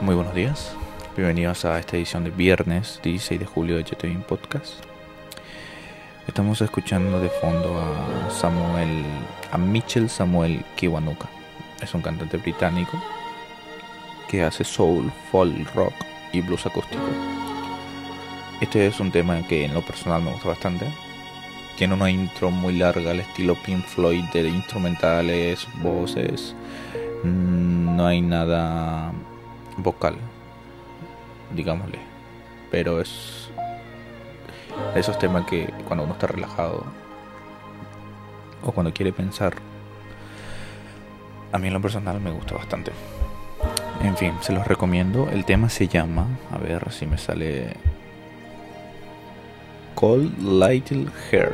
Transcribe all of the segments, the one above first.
Muy buenos días, bienvenidos a esta edición de viernes 16 de julio de JTV Podcast. Estamos escuchando de fondo a Samuel, a Mitchell Samuel Kiwanuka. Es un cantante británico que hace soul, folk, rock y blues acústico. Este es un tema que en lo personal me gusta bastante. Tiene una intro muy larga al estilo Pink Floyd de instrumentales, voces. Mm, no hay nada vocal, digámosle. Pero es esos temas que cuando uno está relajado o cuando quiere pensar, a mí en lo personal me gusta bastante. En fin, se los recomiendo. El tema se llama, a ver si me sale Cold Little Hair,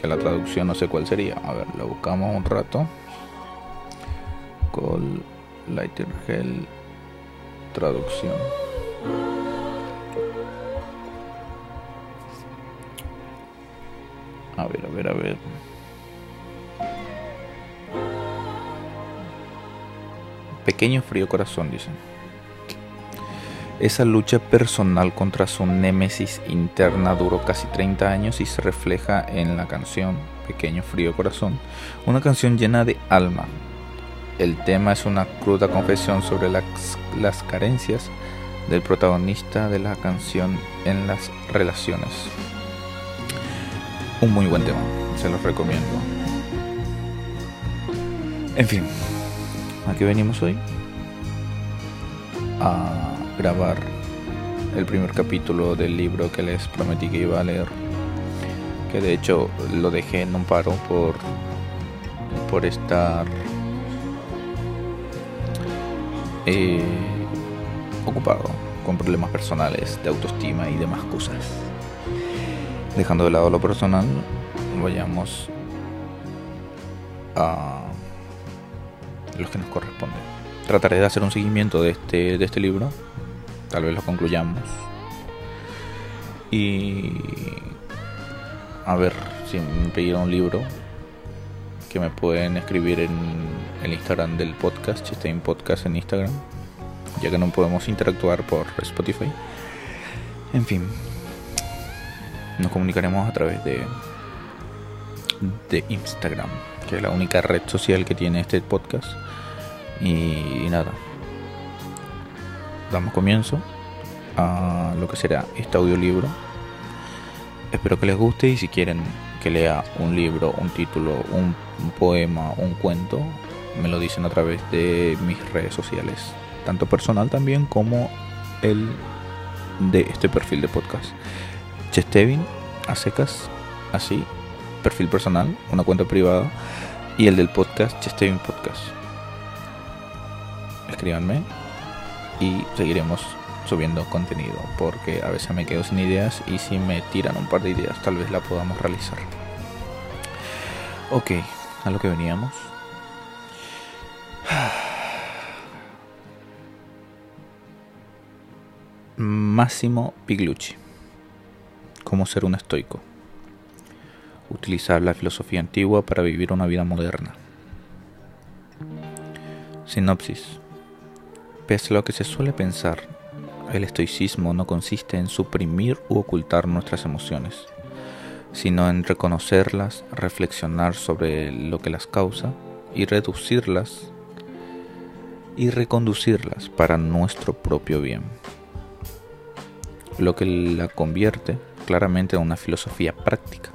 que la traducción no sé cuál sería. A ver, lo buscamos un rato. Cold Little Hair traducción. A ver, a ver, a ver. Pequeño frío corazón, dicen. Esa lucha personal contra su némesis interna duró casi 30 años y se refleja en la canción Pequeño Frío Corazón, una canción llena de alma, el tema es una cruda confesión sobre las, las carencias del protagonista de la canción en las relaciones. Un muy buen tema, se los recomiendo. En fin, aquí venimos hoy a grabar el primer capítulo del libro que les prometí que iba a leer. Que de hecho lo dejé en un paro por, por estar ocupado con problemas personales de autoestima y demás cosas. Dejando de lado lo personal, vayamos a los que nos corresponden. Trataré de hacer un seguimiento de este, de este libro, tal vez lo concluyamos. Y a ver si me pidieron un libro que me pueden escribir en el Instagram del podcast, Chestein Podcast en Instagram, ya que no podemos interactuar por Spotify. En fin, nos comunicaremos a través de, de Instagram, que es la única red social que tiene este podcast. Y, y nada, damos comienzo a lo que será este audiolibro. Espero que les guste y si quieren que lea un libro, un título, un, poema, un cuento, me lo dicen a través de mis redes sociales, tanto personal también como el de este perfil de podcast. Chestevin, a secas, así, perfil personal, una cuenta privada, y el del podcast, Chestevin Podcast. Escríbanme y seguiremos subiendo contenido porque a veces me quedo sin ideas y si me tiran un par de ideas tal vez la podamos realizar. Ok, a lo que veníamos. Máximo Piglucci. Cómo ser un estoico. Utilizar la filosofía antigua para vivir una vida moderna. Sinopsis. Pese a lo que se suele pensar, el estoicismo no consiste en suprimir u ocultar nuestras emociones, sino en reconocerlas, reflexionar sobre lo que las causa y reducirlas y reconducirlas para nuestro propio bien. Lo que la convierte claramente en una filosofía práctica.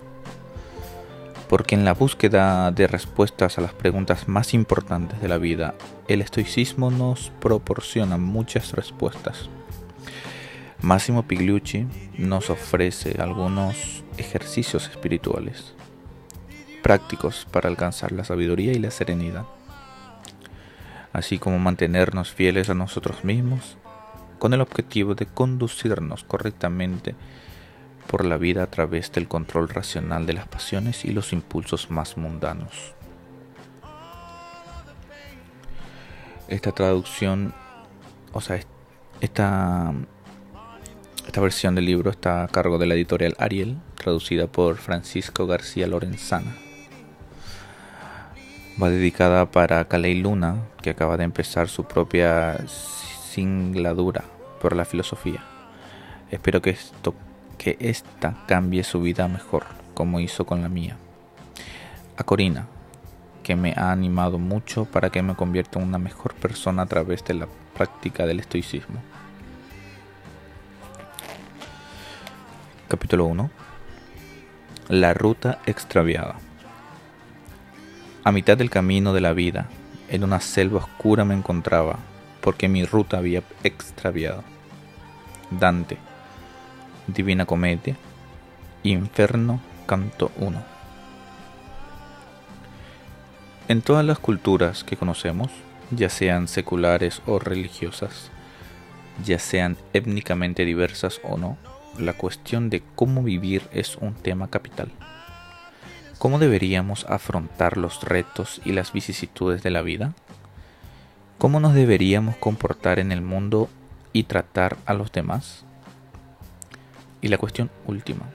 Porque en la búsqueda de respuestas a las preguntas más importantes de la vida, el estoicismo nos proporciona muchas respuestas Máximo Pigliucci nos ofrece algunos ejercicios espirituales prácticos para alcanzar la sabiduría y la serenidad, así como mantenernos fieles a nosotros mismos con el objetivo de conducirnos correctamente por la vida a través del control racional de las pasiones y los impulsos más mundanos. Esta traducción, o sea, esta esta versión del libro está a cargo de la editorial Ariel, traducida por Francisco García Lorenzana. Va dedicada para Caley Luna, que acaba de empezar su propia singladura por la filosofía. Espero que esto que esta cambie su vida mejor, como hizo con la mía. A Corina, que me ha animado mucho para que me convierta en una mejor persona a través de la práctica del estoicismo. Capítulo 1 La ruta extraviada A mitad del camino de la vida, en una selva oscura me encontraba, porque mi ruta había extraviado. Dante, Divina Comedia, Inferno, Canto 1. En todas las culturas que conocemos, ya sean seculares o religiosas, ya sean étnicamente diversas o no, la cuestión de cómo vivir es un tema capital. ¿Cómo deberíamos afrontar los retos y las vicisitudes de la vida? ¿Cómo nos deberíamos comportar en el mundo y tratar a los demás? Y la cuestión última.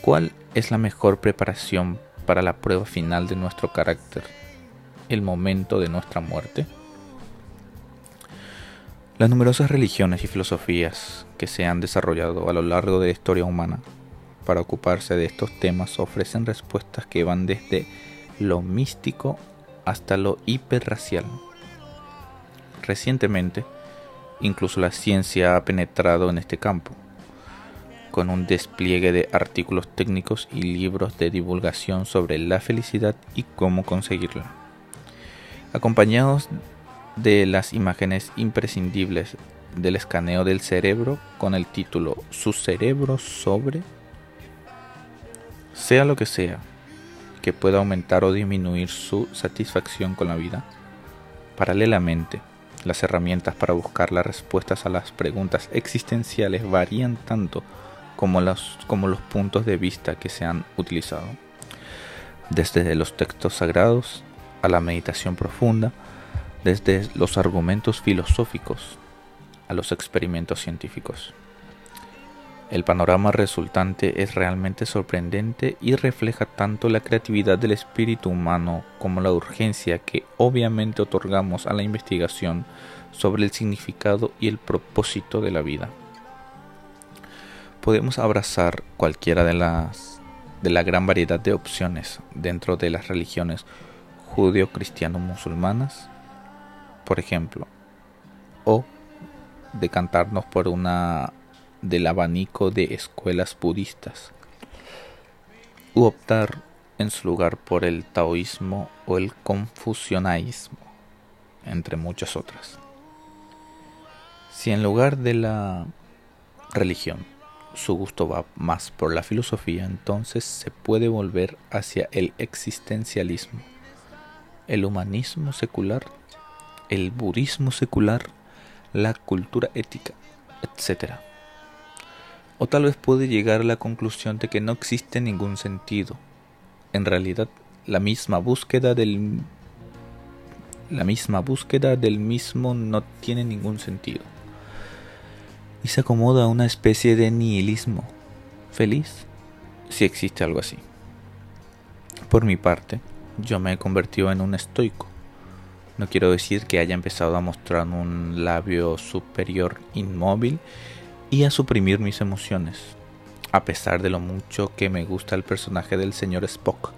¿Cuál es la mejor preparación para la prueba final de nuestro carácter? ¿El momento de nuestra muerte? Las numerosas religiones y filosofías que se han desarrollado a lo largo de la historia humana para ocuparse de estos temas ofrecen respuestas que van desde lo místico hasta lo hiperracial. Recientemente, incluso la ciencia ha penetrado en este campo con un despliegue de artículos técnicos y libros de divulgación sobre la felicidad y cómo conseguirla. Acompañados de las imágenes imprescindibles del escaneo del cerebro con el título Su cerebro sobre, sea lo que sea, que pueda aumentar o disminuir su satisfacción con la vida. Paralelamente, las herramientas para buscar las respuestas a las preguntas existenciales varían tanto como los, como los puntos de vista que se han utilizado. Desde los textos sagrados a la meditación profunda, desde los argumentos filosóficos a los experimentos científicos. El panorama resultante es realmente sorprendente y refleja tanto la creatividad del espíritu humano como la urgencia que obviamente otorgamos a la investigación sobre el significado y el propósito de la vida podemos abrazar cualquiera de las de la gran variedad de opciones dentro de las religiones judeo-cristiano-musulmanas, por ejemplo, o decantarnos por una del abanico de escuelas budistas, u optar en su lugar por el taoísmo o el confucianismo, entre muchas otras. Si en lugar de la religión su gusto va más por la filosofía, entonces se puede volver hacia el existencialismo, el humanismo secular, el budismo secular, la cultura ética, etc. O tal vez puede llegar a la conclusión de que no existe ningún sentido. En realidad, la misma búsqueda del la misma búsqueda del mismo no tiene ningún sentido y se acomoda a una especie de nihilismo feliz, si existe algo así. Por mi parte, yo me he convertido en un estoico. No quiero decir que haya empezado a mostrar un labio superior inmóvil y a suprimir mis emociones, a pesar de lo mucho que me gusta el personaje del señor Spock,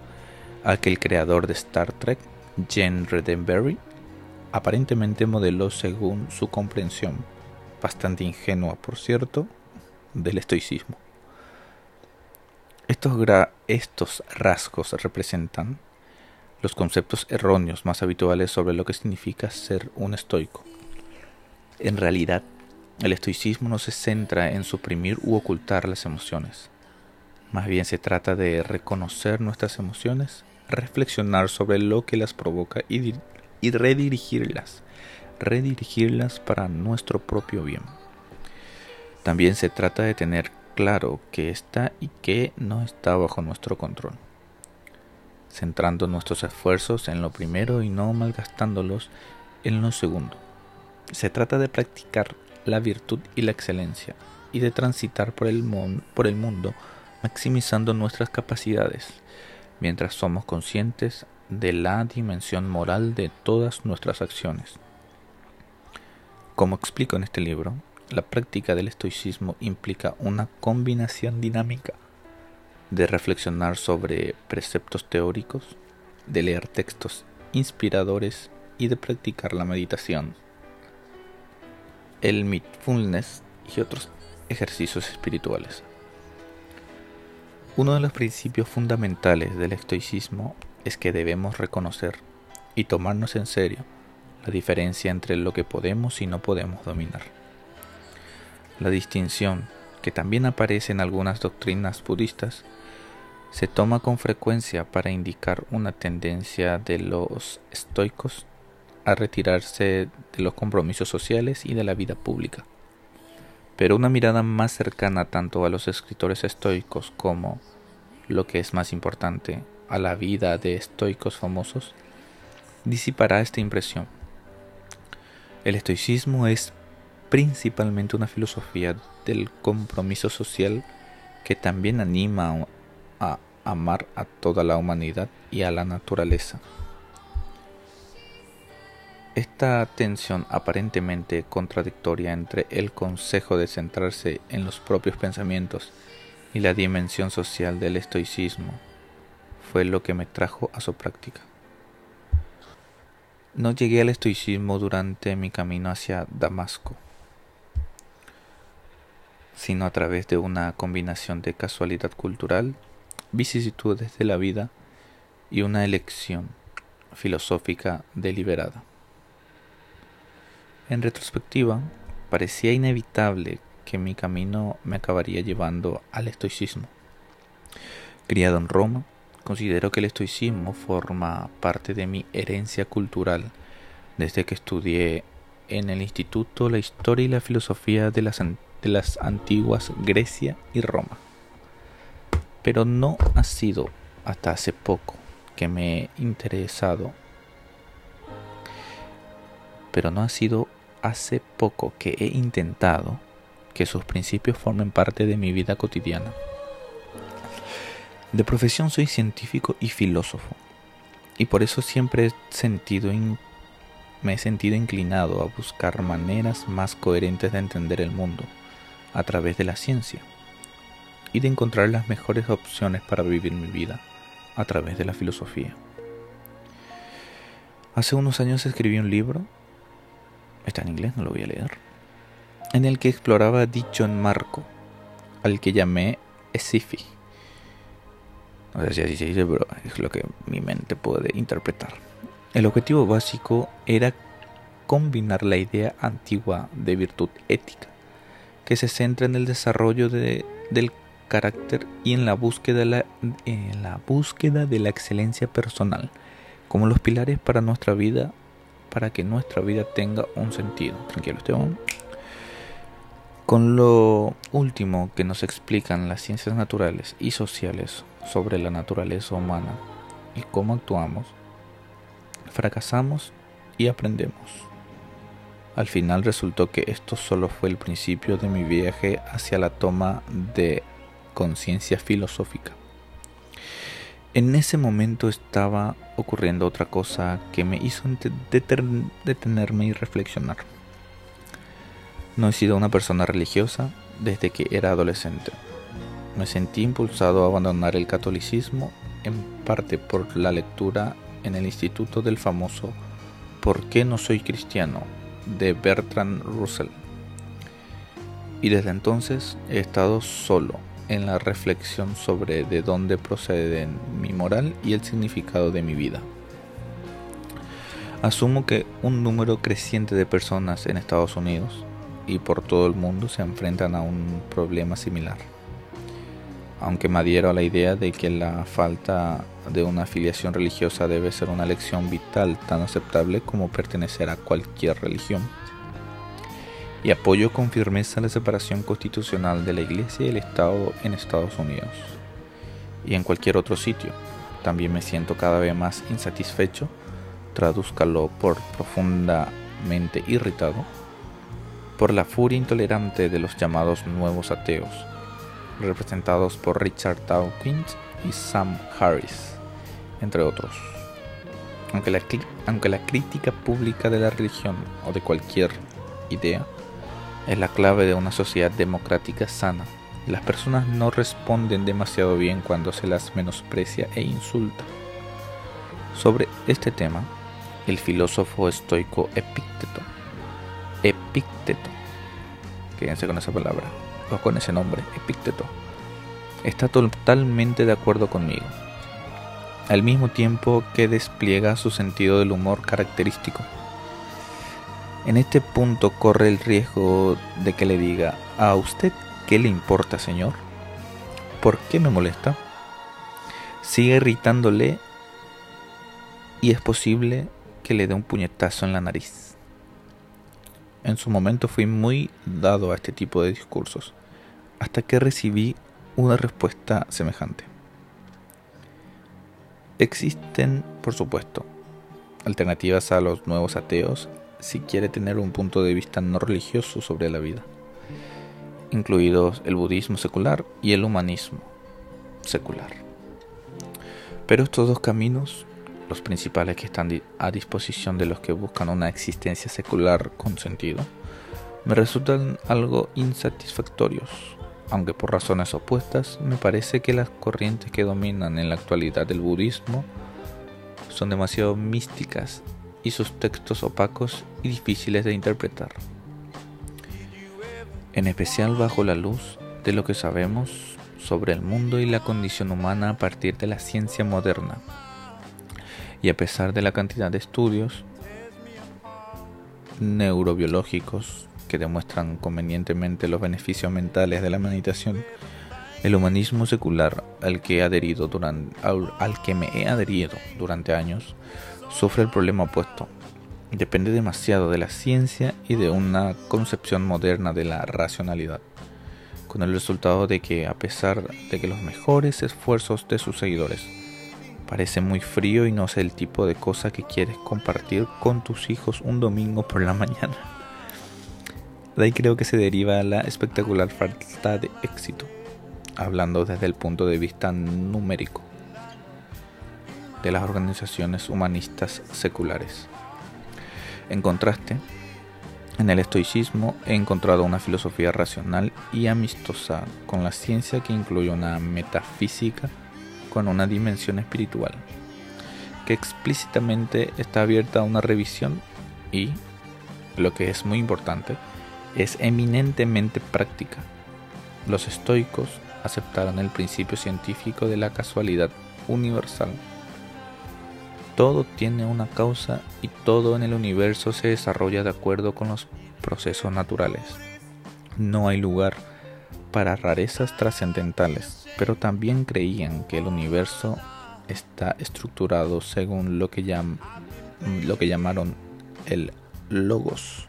al que el creador de Star Trek, Jen Roddenberry, aparentemente modeló según su comprensión bastante ingenua por cierto, del estoicismo. Estos, estos rasgos representan los conceptos erróneos más habituales sobre lo que significa ser un estoico. En realidad, el estoicismo no se centra en suprimir u ocultar las emociones. Más bien se trata de reconocer nuestras emociones, reflexionar sobre lo que las provoca y, y redirigirlas redirigirlas para nuestro propio bien. También se trata de tener claro qué está y qué no está bajo nuestro control, centrando nuestros esfuerzos en lo primero y no malgastándolos en lo segundo. Se trata de practicar la virtud y la excelencia y de transitar por el, mundo maximizando nuestras capacidades, mientras somos conscientes de la dimensión moral de todas nuestras acciones Como explico en este libro, la práctica del estoicismo implica una combinación dinámica de reflexionar sobre preceptos teóricos, de leer textos inspiradores y de practicar la meditación, el mindfulness y otros ejercicios espirituales. Uno de los principios fundamentales del estoicismo es que debemos reconocer y tomarnos en serio la diferencia entre lo que podemos y no podemos dominar. La distinción, que también aparece en algunas doctrinas budistas, se toma con frecuencia para indicar una tendencia de los estoicos a retirarse de los compromisos sociales y de la vida pública. Pero una mirada más cercana tanto a los escritores estoicos como, lo que es más importante, a la vida de estoicos famosos, disipará esta impresión. El estoicismo es principalmente una filosofía del compromiso social que también anima amar a toda la humanidad y a la naturaleza. Esta tensión aparentemente contradictoria entre el consejo de centrarse en los propios pensamientos y la dimensión social del estoicismo fue lo que me trajo a su práctica. No llegué al estoicismo durante mi camino hacia Damasco, sino a través de una combinación de casualidad cultural, vicisitudes de la vida y una elección filosófica deliberada. En retrospectiva, parecía inevitable que mi camino me acabaría llevando al estoicismo. Criado en Roma, considero que el estoicismo forma parte de mi herencia cultural desde que estudié en el instituto la historia y la filosofía de las, de las antiguas Grecia y Roma. Pero no ha sido hasta hace poco que me he interesado pero no ha sido hace poco que he intentado que sus principios formen parte de mi vida cotidiana. De profesión soy científico y filósofo, y por eso siempre he sentido me he sentido inclinado a buscar maneras más coherentes de entender el mundo a través de la ciencia y de encontrar las mejores opciones para vivir mi vida a través de la filosofía. Hace unos años escribí un libro está en inglés, no lo voy a leer, en el que exploraba dicho en marco, al que llamé Esifi. No sé si así se dice, pero es lo que mi mente puede interpretar. El objetivo básico era combinar la idea antigua de virtud ética, que se centra en el desarrollo de, del carácter y en la, búsqueda la, en la búsqueda de la excelencia personal, como los pilares para nuestra vida para que nuestra vida tenga un sentido. Tranquilo, Esteban. Con lo último que nos explican las ciencias naturales y sociales sobre la naturaleza humana y cómo actuamos, fracasamos y aprendemos. Al final resultó que esto solo fue el principio de mi viaje hacia la toma de conciencia filosófica. En ese momento estaba ocurriendo otra cosa que me hizo detenerme y reflexionar. No he sido una persona religiosa desde que era adolescente. Me sentí impulsado a abandonar el catolicismo en parte por la lectura en el instituto del famoso ¿Por qué no soy cristiano? de Bertrand Russell. Y desde entonces he estado solo en la reflexión sobre de dónde proceden mi moral y el significado de mi vida. Asumo que un número creciente de personas en Estados Unidos y por todo el mundo se enfrentan a un problema similar. Aunque me adhiero a la idea de que la falta de una afiliación religiosa debe ser una lección vital tan aceptable como pertenecer a cualquier religión y apoyo con firmeza la separación constitucional de la Iglesia y el Estado en Estados Unidos y en cualquier otro sitio. También me siento cada vez más insatisfecho, tradúzcalo por profundamente irritado, por la furia intolerante de los llamados nuevos ateos, representados por Richard Dawkins y Sam Harris, entre otros. Aunque la, aunque la crítica pública de la religión o de cualquier idea es la clave de una sociedad democrática sana. Las personas no responden demasiado bien cuando se las menosprecia e insulta. Sobre este tema, el filósofo estoico Epicteto, Epicteto, quédense con esa palabra, o con ese nombre, Epicteto, está totalmente de acuerdo conmigo, al mismo tiempo que despliega su sentido del humor característico. En este punto corre el riesgo de que le diga, ¿a usted qué le importa, señor? ¿Por qué me molesta? Sigue irritándole y es posible que le dé un puñetazo en la nariz. En su momento fui muy dado a este tipo de discursos, hasta que recibí una respuesta semejante. Existen, por supuesto, alternativas a los nuevos ateos si quiere tener un punto de vista no religioso sobre la vida, incluidos el budismo secular y el humanismo secular. Pero estos dos caminos los principales que están a disposición de los que buscan una existencia secular con sentido, me resultan algo insatisfactorios, aunque por razones opuestas me parece que las corrientes que dominan en la actualidad el budismo son demasiado místicas y sus textos opacos y difíciles de interpretar. En especial bajo la luz de lo que sabemos sobre el mundo y la condición humana a partir de la ciencia moderna y a pesar de la cantidad de estudios neurobiológicos que demuestran convenientemente los beneficios mentales de la meditación, el humanismo secular al que, he adherido durante, al, que me he adherido durante años sufre el problema opuesto. Depende demasiado de la ciencia y de una concepción moderna de la racionalidad, con el resultado de que a pesar de que los mejores esfuerzos de sus seguidores Parece muy frío y no sé el tipo de cosa que quieres compartir con tus hijos un domingo por la mañana. De ahí creo que se deriva la espectacular falta de éxito, hablando desde el punto de vista numérico, de las organizaciones humanistas seculares. En contraste, en el estoicismo he encontrado una filosofía racional y amistosa con la ciencia que incluye una metafísica con una dimensión espiritual, que explícitamente está abierta a una revisión y, lo que es muy importante, es eminentemente práctica. Los estoicos aceptaron el principio científico de la casualidad universal. Todo tiene una causa y todo en el universo se desarrolla de acuerdo con los procesos naturales. No hay lugar para rarezas trascendentales, pero también creían que el universo está estructurado según lo que, llamaron el logos,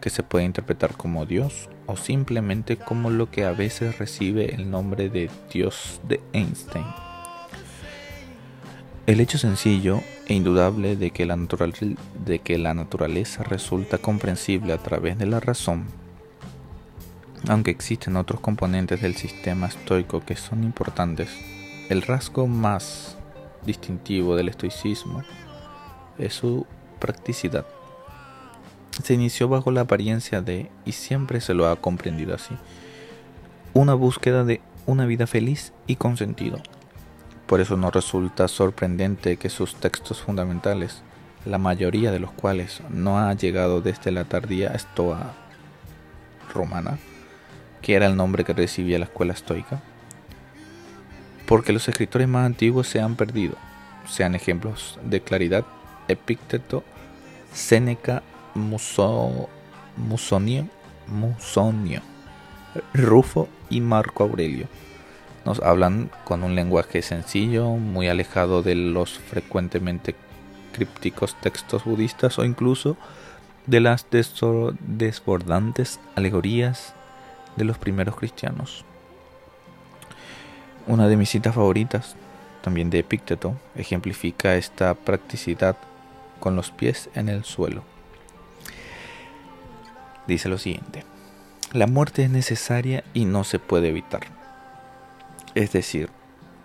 que se puede interpretar como Dios o simplemente como lo que a veces recibe el nombre de Dios de Einstein. El hecho sencillo e indudable de que, la naturaleza resulta comprensible a través de la razón aunque existen otros componentes del sistema estoico que son importantes, el rasgo más distintivo del estoicismo es su practicidad. Se inició bajo la apariencia de, y siempre se lo ha comprendido así, una búsqueda de una vida feliz y con sentido. Por eso no resulta sorprendente que sus textos fundamentales, la mayoría de los cuales no ha llegado desde la tardía estoa romana, que era el nombre que recibía la escuela estoica, porque los escritores más antiguos se han perdido, sean ejemplos de claridad Epicteto, Séneca, Musonio, Musonio, Rufo y Marco Aurelio. Nos hablan con un lenguaje sencillo, muy alejado de los frecuentemente crípticos textos budistas o incluso de las desbordantes alegorías de los primeros cristianos. Una de mis citas favoritas, también de Epicteto, ejemplifica esta practicidad con los pies en el suelo. Dice lo siguiente, la muerte es necesaria y no se puede evitar. Es decir,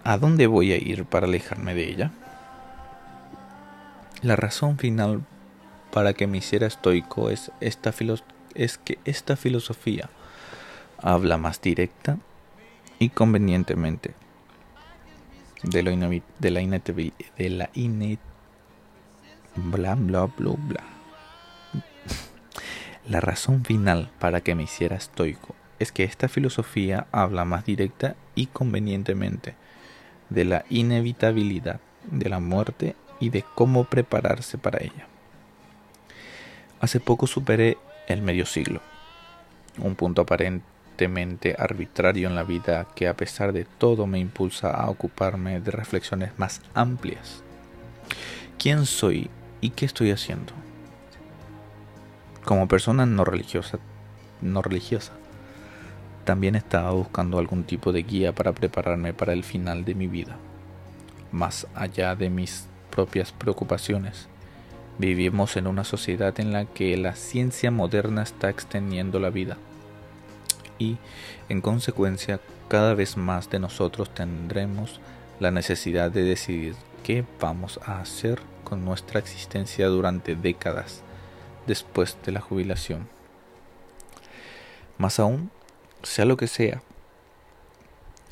¿a dónde voy a ir para alejarme de ella? La razón final para que me hiciera estoico es, esta es que esta filosofía habla más directa y convenientemente de, de la de la bla bla bla bla la razón final para que me hiciera estoico es que esta filosofía habla más directa y convenientemente de la inevitabilidad de la muerte y de cómo prepararse para ella. Hace poco superé el medio siglo, un punto aparentemente arbitrario en la vida que a pesar de todo me impulsa a ocuparme de reflexiones más amplias. ¿Quién soy y qué estoy haciendo? Como persona no religiosa, no religiosa, también estaba buscando algún tipo de guía para prepararme para el final de mi vida. Más allá de mis propias preocupaciones, vivimos en una sociedad en la que la ciencia moderna está extendiendo la vida y, en consecuencia, cada vez más de nosotros tendremos la necesidad de decidir qué vamos a hacer con nuestra existencia durante décadas después de la jubilación. Más aún, sea lo que sea,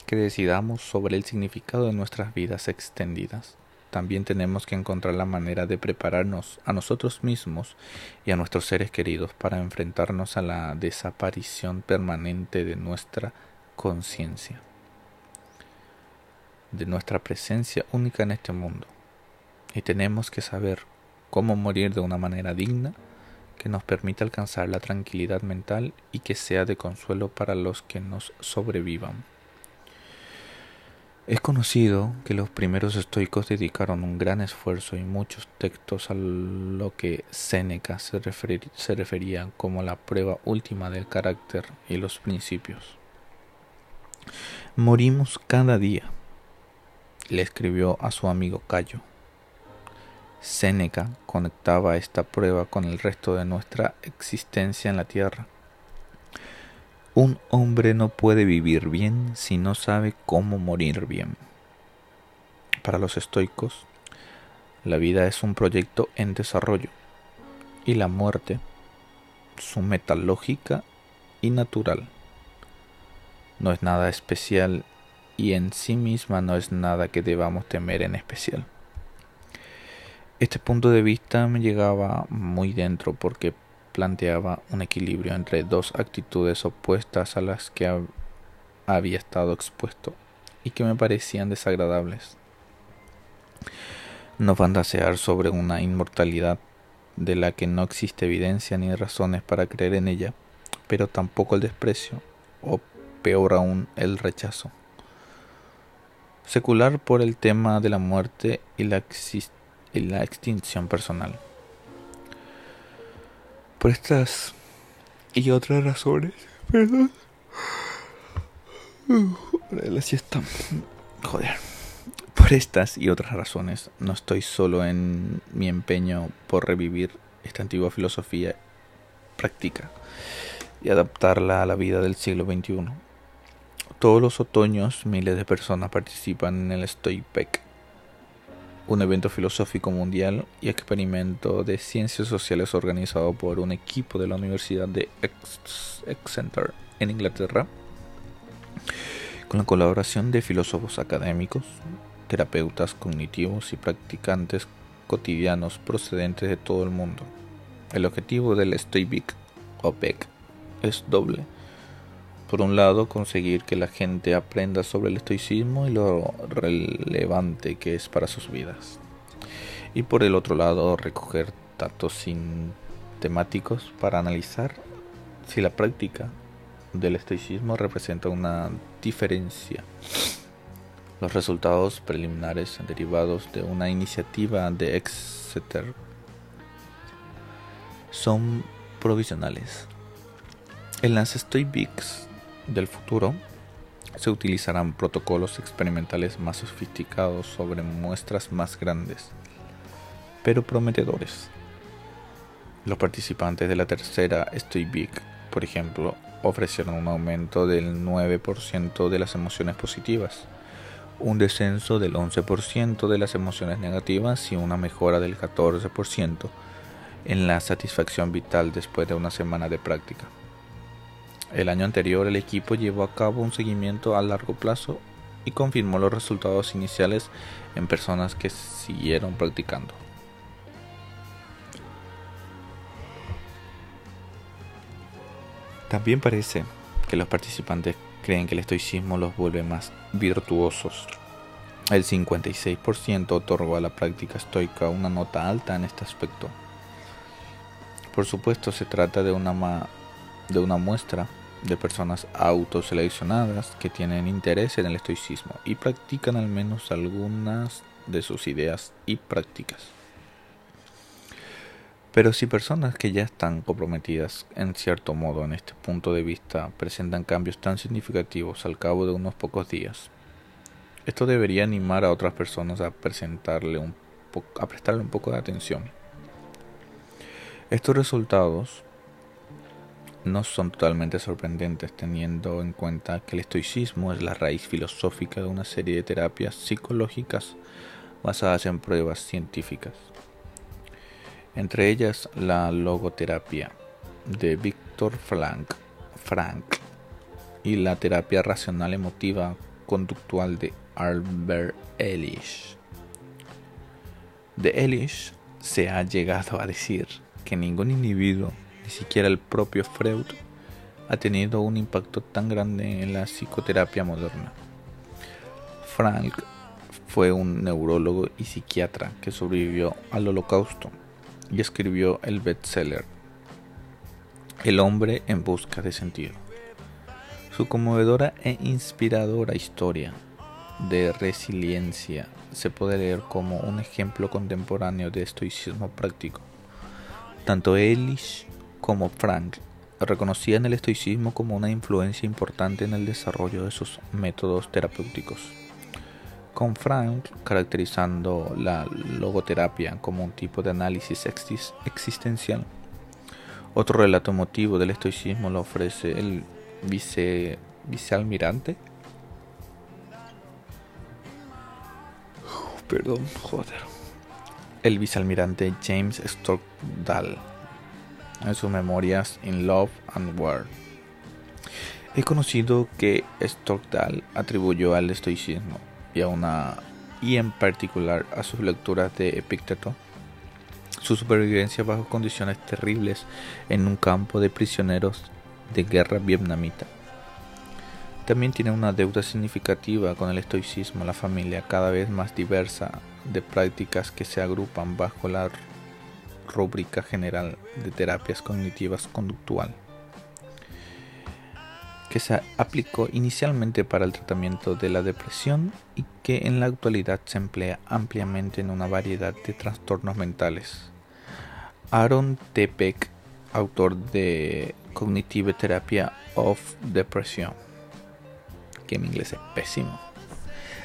que decidamos sobre el significado de nuestras vidas extendidas, también tenemos que encontrar la manera de prepararnos a nosotros mismos y a nuestros seres queridos para enfrentarnos a la desaparición permanente de nuestra conciencia, de nuestra presencia única en este mundo. Y tenemos que saber cómo morir de una manera digna que nos permita alcanzar la tranquilidad mental y que sea de consuelo para los que nos sobrevivan. Es conocido que los primeros estoicos dedicaron un gran esfuerzo y muchos textos a lo que Séneca se, se refería como la prueba última del carácter y los principios. Morimos cada día, le escribió a su amigo Cayo. Séneca conectaba esta prueba con el resto de nuestra existencia en la tierra. Un hombre no puede vivir bien si no sabe cómo morir bien. Para los estoicos, la vida es un proyecto en desarrollo y la muerte su meta lógica y natural. No es nada especial y en sí misma no es nada que debamos temer en especial. Este punto de vista me llegaba muy dentro porque planteaba un equilibrio entre dos actitudes opuestas a las que había estado expuesto y que me parecían desagradables. No fantasear sobre una inmortalidad de la que no existe evidencia ni razones para creer en ella, pero tampoco el desprecio, o peor aún el rechazo. Secular por el tema de la muerte y la existencia y la extinción personal. Por estas y otras razones, perdón. La siesta. Joder. Por estas y otras razones, no estoy solo en mi empeño por revivir esta antigua filosofía práctica y adaptarla a la vida del siglo XXI. Todos los otoños miles de personas participan en el Stoipec un evento filosófico mundial y experimento de ciencias sociales organizado por un equipo de la Universidad de Exeter en Inglaterra, con la colaboración de filósofos académicos, terapeutas cognitivos y practicantes cotidianos procedentes de todo el mundo. El objetivo del Stoic OPEC es doble por un lado, conseguir que la gente aprenda sobre el estoicismo y lo relevante que es para sus vidas. Y por el otro lado, recoger datos temáticos para analizar si la práctica del estoicismo representa una diferencia. Los resultados preliminares derivados de una iniciativa de Exeter son provisionales. En las Stoics del futuro se utilizarán protocolos experimentales más sofisticados sobre muestras más grandes, pero prometedores. Los participantes de la tercera Big, por ejemplo, ofrecieron un aumento del 9% de las emociones positivas, un descenso del 11% de las emociones negativas y una mejora del 14% en la satisfacción vital después de una semana de práctica. El año anterior el equipo llevó a cabo un seguimiento a largo plazo y confirmó los resultados iniciales en personas que siguieron practicando. También parece que los participantes creen que el estoicismo los vuelve más virtuosos. El 56% otorgó a la práctica estoica una nota alta en este aspecto. Por supuesto, se trata de una, de una muestra de personas autoseleccionadas que tienen interés en el estoicismo y practican al menos algunas de sus ideas y prácticas. Pero si personas que ya están comprometidas en cierto modo en este punto de vista presentan cambios tan significativos al cabo de unos pocos días, esto debería animar a otras personas a a prestarle un poco de atención. Estos resultados no son totalmente sorprendentes teniendo en cuenta que el estoicismo es la raíz filosófica de una serie de terapias psicológicas basadas en pruebas científicas entre ellas la logoterapia de Víctor Frank, Frank y la terapia racional emotiva conductual de Albert Ellis. De Ellis se ha llegado a decir que ningún individuo, siquiera el propio Freud, ha tenido un impacto tan grande en la psicoterapia moderna. Frank fue un neurólogo y psiquiatra que sobrevivió al holocausto y escribió el bestseller El hombre en busca de sentido. Su conmovedora e inspiradora historia de resiliencia se puede leer como un ejemplo contemporáneo de estoicismo práctico. Tanto Elish como Frank reconocían el estoicismo como una influencia importante en el desarrollo de sus métodos terapéuticos con Frank caracterizando la logoterapia como un tipo de análisis existencial. Otro relato emotivo del estoicismo lo ofrece el vice, perdón, joder. El vicealmirante James Stockdale en sus memorias In Love and War. He conocido que Stockdale atribuyó al estoicismo y, a una, y en particular a sus lecturas de Epicteto, su supervivencia bajo condiciones terribles en un campo de prisioneros de guerra vietnamita. También tiene una deuda significativa con el estoicismo, la familia cada vez más diversa de prácticas que se agrupan bajo la rúbrica general de terapias cognitivas conductual que se aplicó inicialmente para el tratamiento de la depresión y que en la actualidad se emplea ampliamente en una variedad de trastornos mentales. Aaron Tepek, autor de Cognitive Therapy of Depression, que en inglés es pésimo,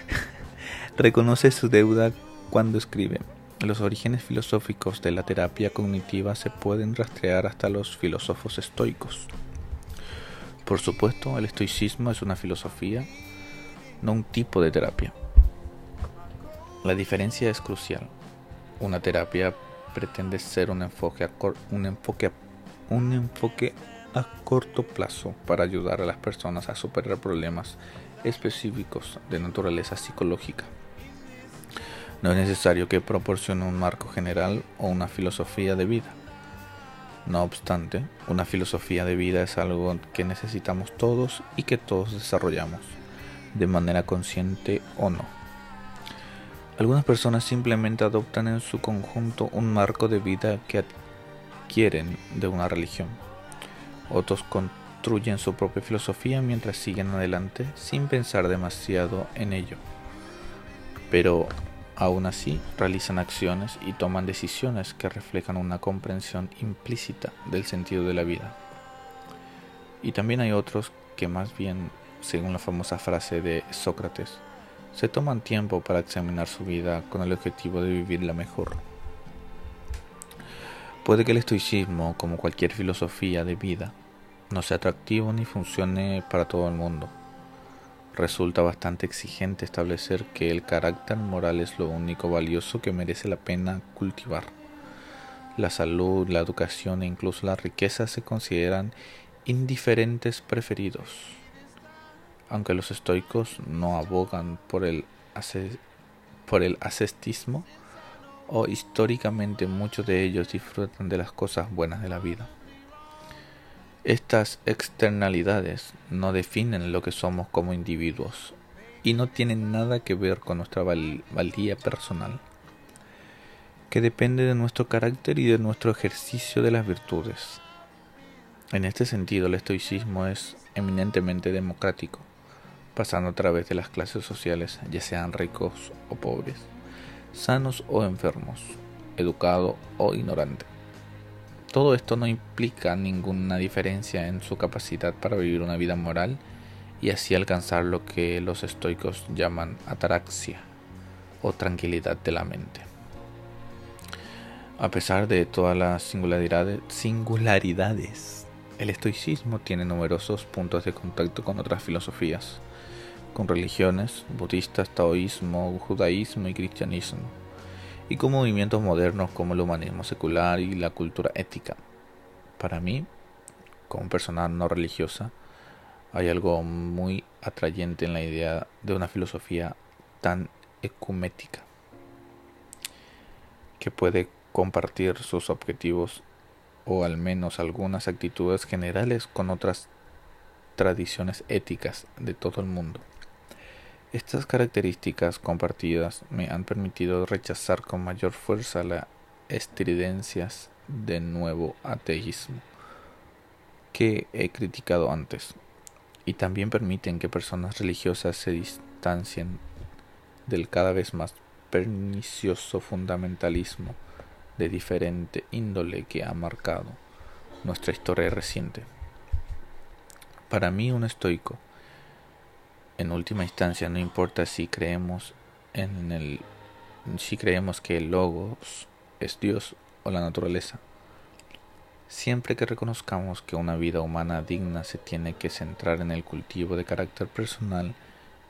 reconoce su deuda cuando escribe. Los orígenes filosóficos de la terapia cognitiva se pueden rastrear hasta los filósofos estoicos. Por supuesto, el estoicismo es una filosofía, no un tipo de terapia. La diferencia es crucial. Una terapia pretende ser un enfoque a, corto plazo para ayudar a las personas a superar problemas específicos de naturaleza psicológica. No es necesario que proporcione un marco general o una filosofía de vida. No obstante, una filosofía de vida es algo que necesitamos todos y que todos desarrollamos, de manera consciente o no. Algunas personas simplemente adoptan en su conjunto un marco de vida que adquieren de una religión. Otros construyen su propia filosofía mientras siguen adelante sin pensar demasiado en ello. Pero Aún así, realizan acciones y toman decisiones que reflejan una comprensión implícita del sentido de la vida. Y también hay otros que más bien, según la famosa frase de Sócrates, se toman tiempo para examinar su vida con el objetivo de vivirla mejor. Puede que el estoicismo, como cualquier filosofía de vida, no sea atractivo ni funcione para todo el mundo resulta bastante exigente establecer que el carácter moral es lo único valioso que merece la pena cultivar. la salud, la educación e incluso la riqueza se consideran indiferentes preferidos. Aunque los estoicos no abogan por el, por el ascetismo, o históricamente muchos de ellos disfrutan de las cosas buenas de la vida. Estas externalidades no definen lo que somos como individuos y no tienen nada que ver con nuestra valía personal, que depende de nuestro carácter y de nuestro ejercicio de las virtudes. En este sentido, el estoicismo es eminentemente democrático, pasando a través de las clases sociales, ya sean ricos o pobres, sanos o enfermos, educado o ignorante. Todo esto no implica ninguna diferencia en su capacidad para vivir una vida moral y así alcanzar lo que los estoicos llaman ataraxia o tranquilidad de la mente. A pesar de todas las singularidades, el estoicismo tiene numerosos puntos de contacto con otras filosofías, con religiones, budistas, taoísmo, judaísmo y cristianismo y con movimientos modernos como el humanismo secular y la cultura ética. Para mí, como persona no religiosa, hay algo muy atrayente en la idea de una filosofía tan ecumética que puede compartir sus objetivos o al menos algunas actitudes generales con otras tradiciones éticas de todo el mundo. Estas características compartidas me han permitido rechazar con mayor fuerza las estridencias de nuevo ateísmo que he criticado antes y también permiten que personas religiosas se distancien del cada vez más pernicioso fundamentalismo de diferente índole que ha marcado nuestra historia reciente. Para mí un estoico en última instancia no importa si creemos en el si creemos que el logos es Dios o la naturaleza. Siempre que reconozcamos que una vida humana digna se tiene que centrar en el cultivo de carácter personal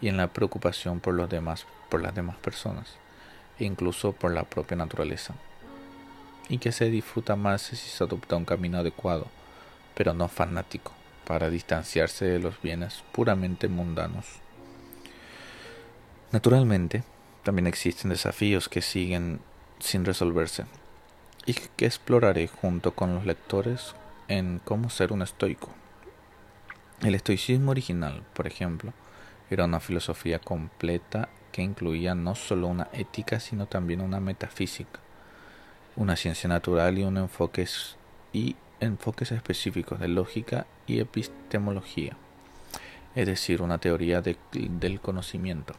y en la preocupación por los demás, por las demás personas, e incluso por la propia naturaleza. Y que se disfruta más si se adopta un camino adecuado, pero no fanático para distanciarse de los bienes puramente mundanos. Naturalmente, también existen desafíos que siguen sin resolverse y que exploraré junto con los lectores en cómo ser un estoico. El estoicismo original, por ejemplo, era una filosofía completa que incluía no solo una ética, sino también una metafísica, una ciencia natural y un enfoques y enfoques específicos de lógica y epistemología, es decir, una teoría del conocimiento.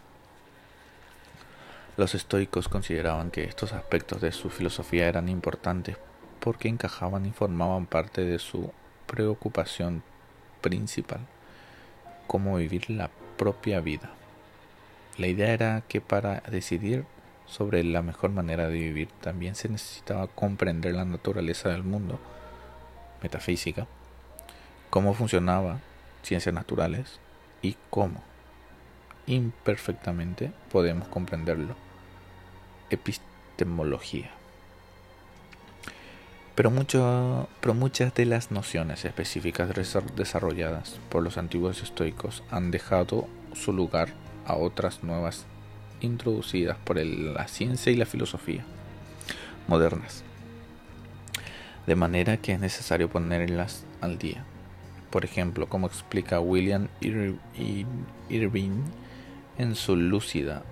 Los estoicos consideraban que estos aspectos de su filosofía eran importantes porque encajaban y formaban parte de su preocupación principal, cómo vivir la propia vida. La idea era que para decidir sobre la mejor manera de vivir también se necesitaba comprender la naturaleza del mundo metafísica, cómo funcionaba ciencias naturales y cómo imperfectamente podemos comprenderlo. Epistemología. Pero, muchas de las nociones específicas desarrolladas por los antiguos estoicos han dejado su lugar a otras nuevas introducidas por la ciencia y la filosofía modernas de manera que es necesario ponerlas al día. Por ejemplo, como explica William Irving en su Lúcida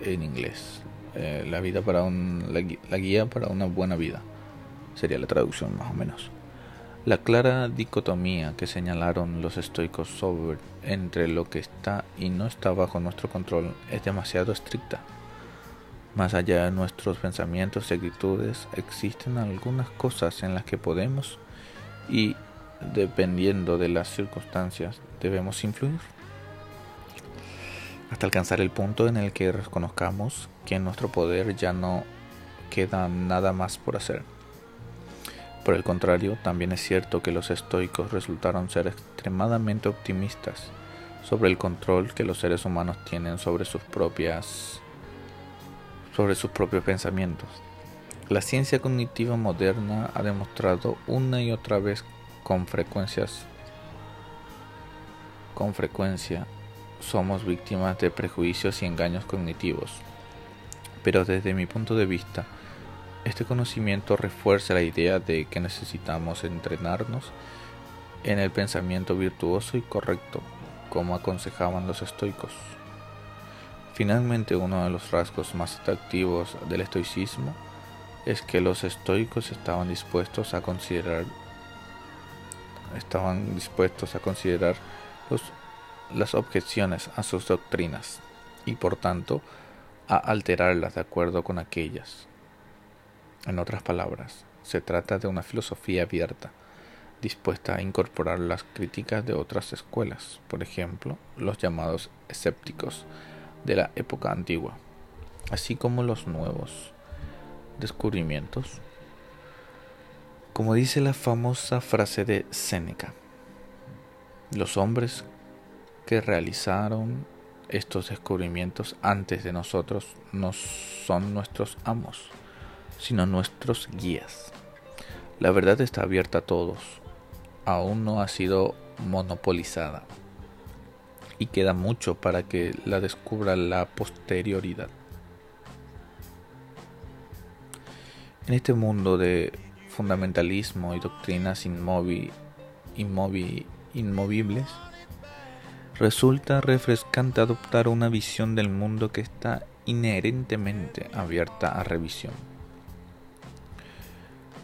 en inglés, eh, la, vida para un, la, guía para una buena vida, sería la traducción más o menos. La clara dicotomía que señalaron los estoicos sobre entre lo que está y no está bajo nuestro control es demasiado estricta más allá de nuestros pensamientos y actitudes, existen algunas cosas en las que podemos y, dependiendo de las circunstancias, debemos influir. Hasta alcanzar el punto en el que reconozcamos que en nuestro poder ya no queda nada más por hacer. Por el contrario, también es cierto que los estoicos resultaron ser extremadamente optimistas sobre el control que los seres humanos tienen sobre sus propias sobre sus propios pensamientos. La ciencia cognitiva moderna ha demostrado una y otra vez con frecuencias con frecuencia somos víctimas de prejuicios y engaños cognitivos. Pero desde mi punto de vista, este conocimiento refuerza la idea de que necesitamos entrenarnos en el pensamiento virtuoso y correcto, como aconsejaban los estoicos. Finalmente, uno de los rasgos más atractivos del estoicismo es que los estoicos estaban dispuestos a considerar estaban dispuestos a considerar las objeciones a sus doctrinas y por tanto a alterarlas de acuerdo con aquellas. En otras palabras, se trata de una filosofía abierta, dispuesta a incorporar las críticas de otras escuelas, por ejemplo, los llamados escépticos de la época antigua, así como los nuevos descubrimientos. Como dice la famosa frase de Séneca, los hombres que realizaron estos descubrimientos antes de nosotros no son nuestros amos, sino nuestros guías. La verdad está abierta a todos, aún no ha sido monopolizada y queda mucho para que la descubra la posterioridad. En este mundo de fundamentalismo y doctrinas inmóviles, resulta refrescante adoptar una visión del mundo que está inherentemente abierta a revisión.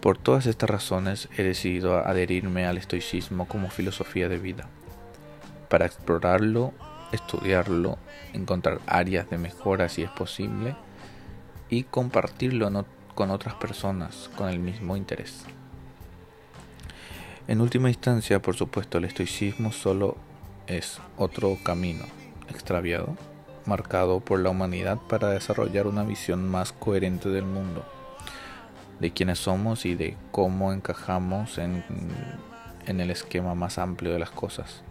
Por todas estas razones he decidido adherirme al estoicismo como filosofía de vida, para explorarlo, estudiarlo, encontrar áreas de mejora si es posible y compartirlo con otras personas con el mismo interés. En última instancia, por supuesto, el estoicismo solo es otro camino extraviado, marcado por la humanidad para desarrollar una visión más coherente del mundo de quiénes somos y de cómo encajamos en, en el esquema más amplio de las cosas.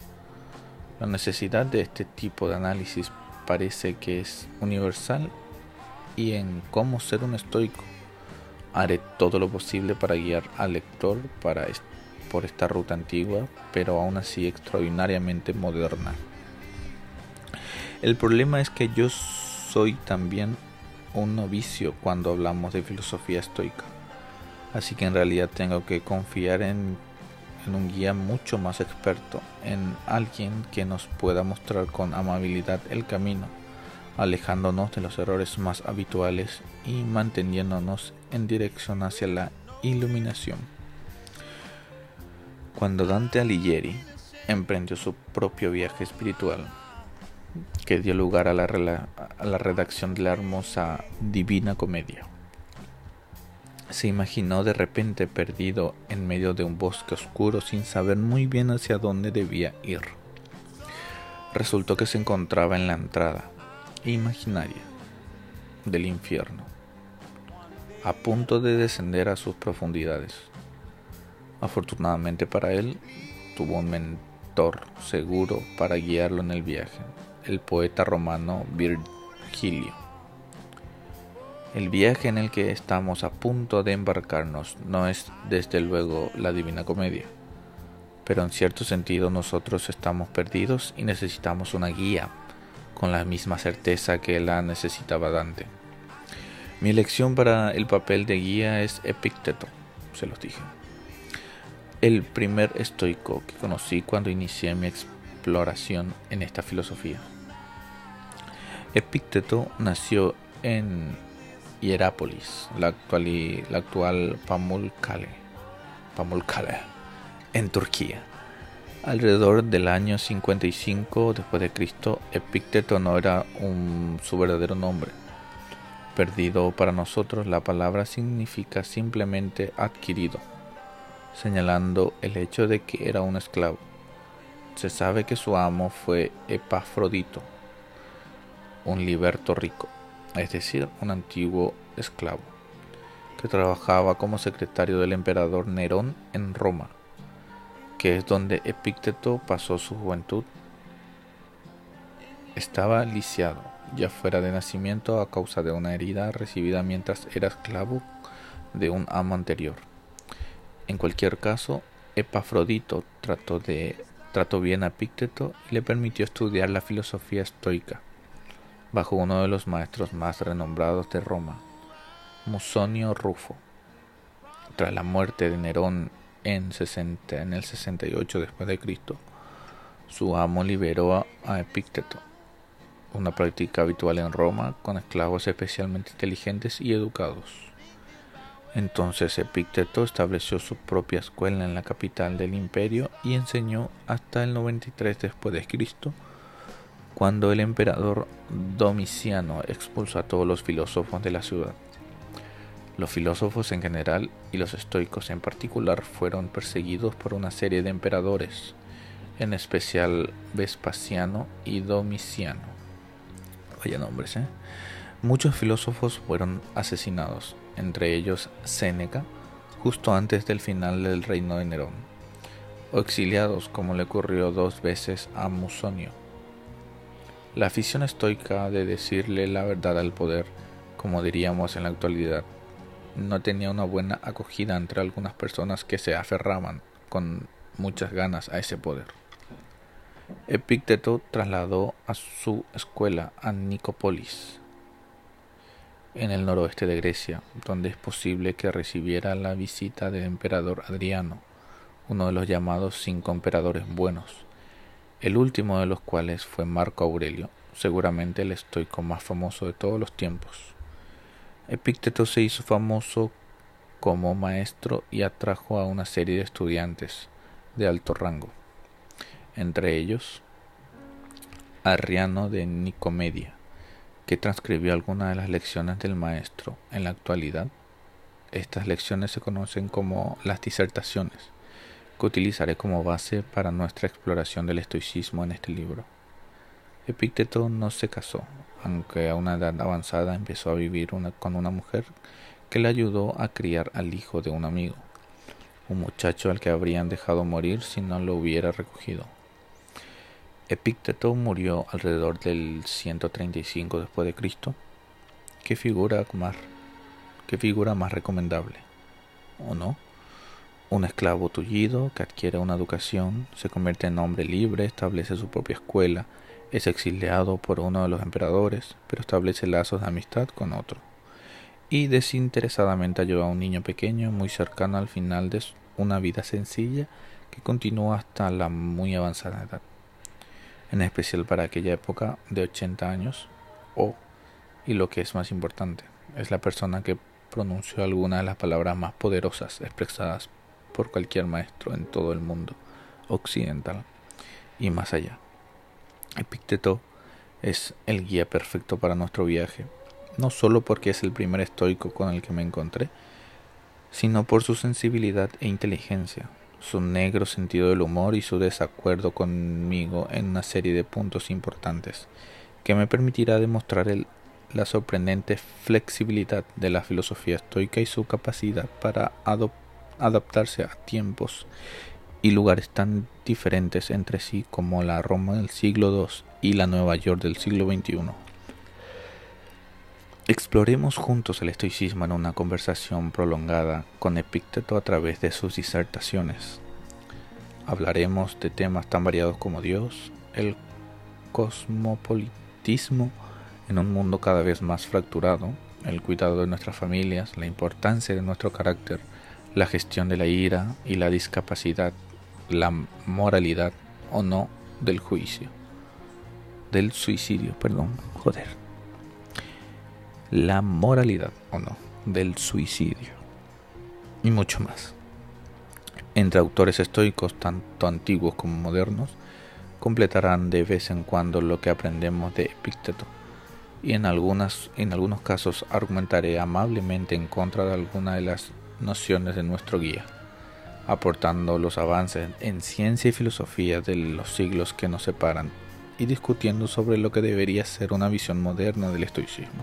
La necesidad de este tipo de análisis parece que es universal y en cómo ser un estoico haré todo lo posible para guiar al lector para por esta ruta antigua, pero aún así extraordinariamente moderna. El problema es que yo soy también un novicio cuando hablamos de filosofía estoica. Así que en realidad tengo que confiar en, un guía mucho más experto, en alguien que nos pueda mostrar con amabilidad el camino, alejándonos de los errores más habituales y manteniéndonos en dirección hacia la iluminación. Cuando Dante Alighieri emprendió su propio viaje espiritual, que dio lugar a la, a la redacción de la hermosa Divina Comedia, se imaginó de repente perdido en medio de un bosque oscuro sin saber muy bien hacia dónde debía ir. Resultó que se encontraba en la entrada imaginaria del infierno, a punto de descender a sus profundidades. Afortunadamente para él, tuvo un mentor seguro para guiarlo en el viaje, el poeta romano Virgilio el viaje en el que estamos a punto de embarcarnos no es desde luego la Divina Comedia, pero en cierto sentido nosotros estamos perdidos y necesitamos una guía con la misma certeza que la necesitaba Dante. Mi elección para el papel de guía es Epicteto, se los dije. El primer estoico que conocí cuando inicié mi exploración en esta filosofía. Epicteto nació en Hierápolis, la actual, la actual Pamukkale, Pamukkale, en Turquía. Alrededor del año 55 después de Cristo, Epicteto no era un, su verdadero nombre. Perdido para nosotros, la palabra significa simplemente adquirido, señalando el hecho de que era un esclavo. Se sabe que su amo fue Epafrodito, un liberto rico es decir, un antiguo esclavo, que trabajaba como secretario del emperador Nerón en Roma, que es donde Epicteto pasó su juventud. Estaba lisiado, ya fuera de nacimiento a causa de una herida recibida mientras era esclavo de un amo anterior. En cualquier caso, Epafrodito trató, bien a Epicteto y le permitió estudiar la filosofía estoica bajo uno de los maestros más renombrados de Roma, Musonio Rufo. Tras la muerte de Nerón en, 60, en el 68 después de Cristo, su amo liberó a Epicteto, una práctica habitual en Roma con esclavos especialmente inteligentes y educados. Entonces Epicteto estableció su propia escuela en la capital del imperio y enseñó hasta el 93 después de Cristo, cuando el emperador Domiciano expulsó a todos los filósofos de la ciudad. Los filósofos en general y los estoicos en particular fueron perseguidos por una serie de emperadores, en especial Vespasiano y Domiciano. Vaya nombres, ¿eh? Muchos filósofos fueron asesinados, entre ellos Séneca, justo antes del final del reino de Nerón, o exiliados como le ocurrió dos veces a Musonio. La afición estoica de decirle la verdad al poder, como diríamos en la actualidad, no tenía una buena acogida entre algunas personas que se aferraban con muchas ganas a ese poder. Epicteto trasladó a su escuela a Nicópolis, en el noroeste de Grecia, donde es posible que recibiera la visita del emperador Adriano, uno de los llamados cinco emperadores buenos, el último de los cuales fue Marco Aurelio, seguramente el estoico más famoso de todos los tiempos. Epicteto se hizo famoso como maestro y atrajo a una serie de estudiantes de alto rango, entre ellos Arriano de Nicomedia, que transcribió algunas de las lecciones del maestro. En la actualidad, estas lecciones se conocen como las disertaciones, que utilizaré como base para nuestra exploración del estoicismo en este libro. Epicteto no se casó, aunque a una edad avanzada empezó a vivir con una mujer que le ayudó a criar al hijo de un amigo, un muchacho al que habrían dejado morir si no lo hubiera recogido. Epicteto murió alrededor del 135 después de Cristo. ¿Qué figura más, qué figura más recomendable? ¿O no? Un esclavo tullido que adquiere una educación, se convierte en hombre libre, establece su propia escuela, es exiliado por uno de los emperadores, pero establece lazos de amistad con otro. Y desinteresadamente ayuda a un niño pequeño muy cercano al final de una vida sencilla que continúa hasta la muy avanzada edad. En especial para aquella época de 80 años, o, y lo que es más importante, es la persona que pronunció alguna de las palabras más poderosas expresadas por cualquier maestro en todo el mundo occidental y más allá. Epicteto es el guía perfecto para nuestro viaje, no solo porque es el primer estoico con el que me encontré, sino por su sensibilidad e inteligencia, su negro sentido del humor y su desacuerdo conmigo en una serie de puntos importantes, que me permitirá demostrar la sorprendente flexibilidad de la filosofía estoica y su capacidad para adaptarse a tiempos y lugares tan diferentes entre sí como la Roma del siglo II y la Nueva York del siglo XXI. Exploremos juntos el estoicismo en una conversación prolongada con Epicteto a través de sus disertaciones. Hablaremos de temas tan variados como Dios, el cosmopolitismo en un mundo cada vez más fracturado, el cuidado de nuestras familias, la importancia de nuestro carácter, la gestión de la ira y la discapacidad la moralidad o no del juicio. Del suicidio, perdón, joder. La moralidad o no del suicidio. Y mucho más. Entre autores estoicos, tanto antiguos como modernos, completarán de vez en cuando lo que aprendemos de Epicteto. Y en, algunas, en algunos casos argumentaré amablemente en contra de alguna de las nociones de nuestro guía aportando los avances en ciencia y filosofía de los siglos que nos separan y discutiendo sobre lo que debería ser una visión moderna del estoicismo.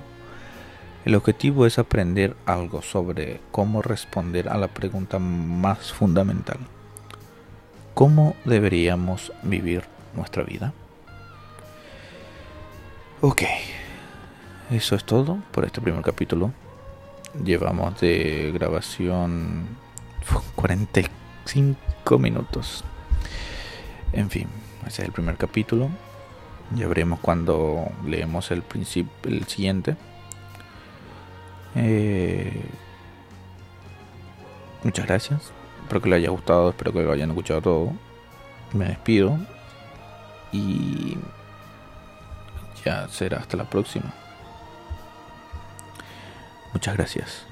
El objetivo es aprender algo sobre cómo responder a la pregunta más fundamental. ¿Cómo deberíamos vivir nuestra vida? Ok, eso es todo por este primer capítulo. Llevamos de grabación 45 minutos. En fin, ese es el primer capítulo. Ya veremos cuando leemos el, el siguiente. Eh, muchas gracias. Espero que les haya gustado, espero que lo hayan escuchado todo. Me despido. Y ya será hasta la próxima. Muchas gracias.